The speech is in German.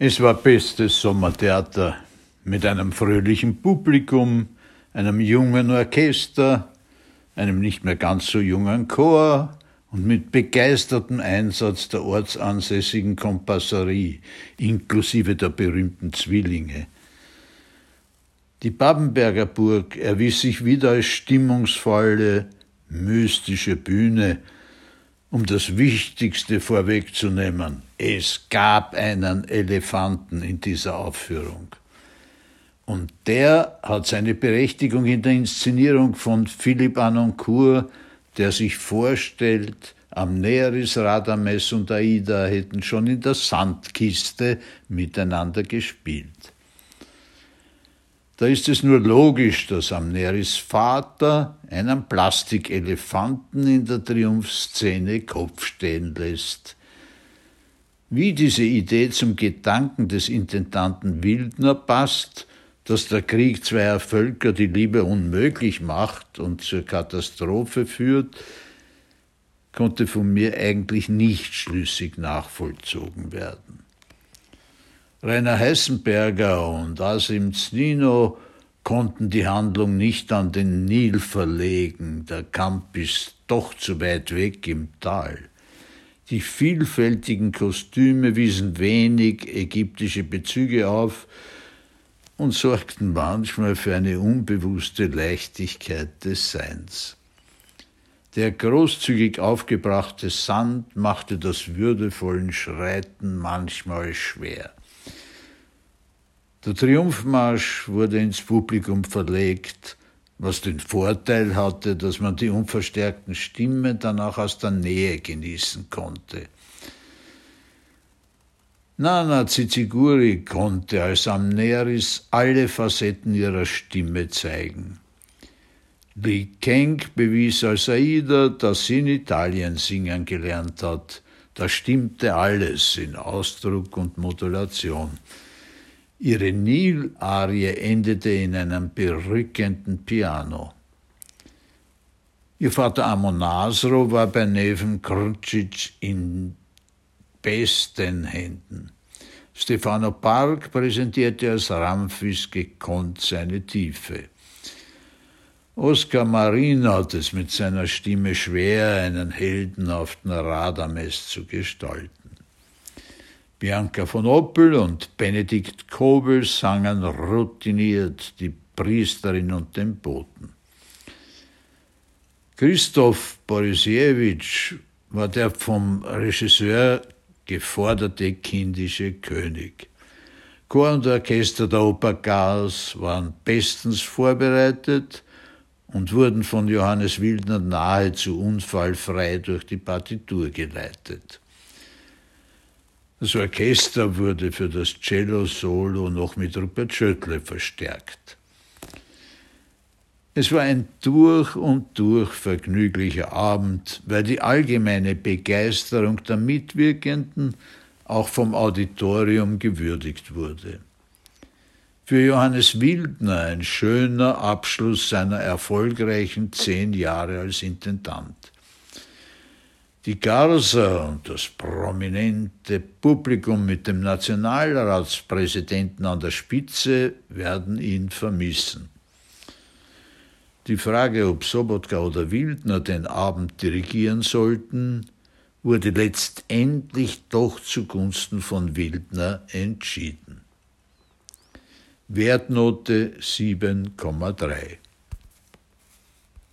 Es war bestes Sommertheater mit einem fröhlichen Publikum, einem jungen Orchester, einem nicht mehr ganz so jungen Chor und mit begeistertem Einsatz der ortsansässigen Kompasserie, inklusive der berühmten Zwillinge. Die Babenberger Burg erwies sich wieder als stimmungsvolle, mystische Bühne, um das Wichtigste vorwegzunehmen. Es gab einen Elefanten in dieser Aufführung. Und der hat seine Berechtigung in der Inszenierung von Philipp Anoncourt, der sich vorstellt, Amneris, Radames und Aida hätten schon in der Sandkiste miteinander gespielt. Da ist es nur logisch, dass Amneris Vater einen Plastikelefanten in der Triumphszene Kopf stehen lässt. Wie diese Idee zum Gedanken des Intendanten Wildner passt, dass der Krieg zweier Völker die Liebe unmöglich macht und zur Katastrophe führt, konnte von mir eigentlich nicht schlüssig nachvollzogen werden. Rainer Heisenberger und Asim Znino konnten die Handlung nicht an den Nil verlegen, der Kamp ist doch zu weit weg im Tal. Die vielfältigen Kostüme wiesen wenig ägyptische Bezüge auf, und sorgten manchmal für eine unbewusste Leichtigkeit des Seins. Der großzügig aufgebrachte Sand machte das würdevollen Schreiten manchmal schwer. Der Triumphmarsch wurde ins Publikum verlegt, was den Vorteil hatte, dass man die unverstärkten Stimmen dann auch aus der Nähe genießen konnte. Nana Ziziguri konnte als Amneris alle Facetten ihrer Stimme zeigen. Li Keng bewies als Aida, dass sie in Italien singen gelernt hat. Da stimmte alles in Ausdruck und Modulation. Ihre Nil-Arie endete in einem berückenden Piano. Ihr Vater Amonasro war bei Neven Krucic in besten Händen. Stefano Park präsentierte als Ramphis gekonnt seine Tiefe. Oskar Marin hat es mit seiner Stimme schwer, einen heldenhaften Radames zu gestalten. Bianca von Oppel und Benedikt Kobel sangen routiniert die Priesterin und den Boten. Christoph Borisiewicz war der vom Regisseur geforderte kindische König. Chor und Orchester der Oper Gars waren bestens vorbereitet und wurden von Johannes Wildner nahezu unfallfrei durch die Partitur geleitet. Das Orchester wurde für das Cello-Solo noch mit Rupert Schöttle verstärkt. Es war ein durch und durch vergnüglicher Abend, weil die allgemeine Begeisterung der Mitwirkenden auch vom Auditorium gewürdigt wurde. Für Johannes Wildner ein schöner Abschluss seiner erfolgreichen zehn Jahre als Intendant. Die Garser und das prominente Publikum mit dem Nationalratspräsidenten an der Spitze werden ihn vermissen. Die Frage, ob Sobotka oder Wildner den Abend dirigieren sollten, wurde letztendlich doch zugunsten von Wildner entschieden. Wertnote 7,3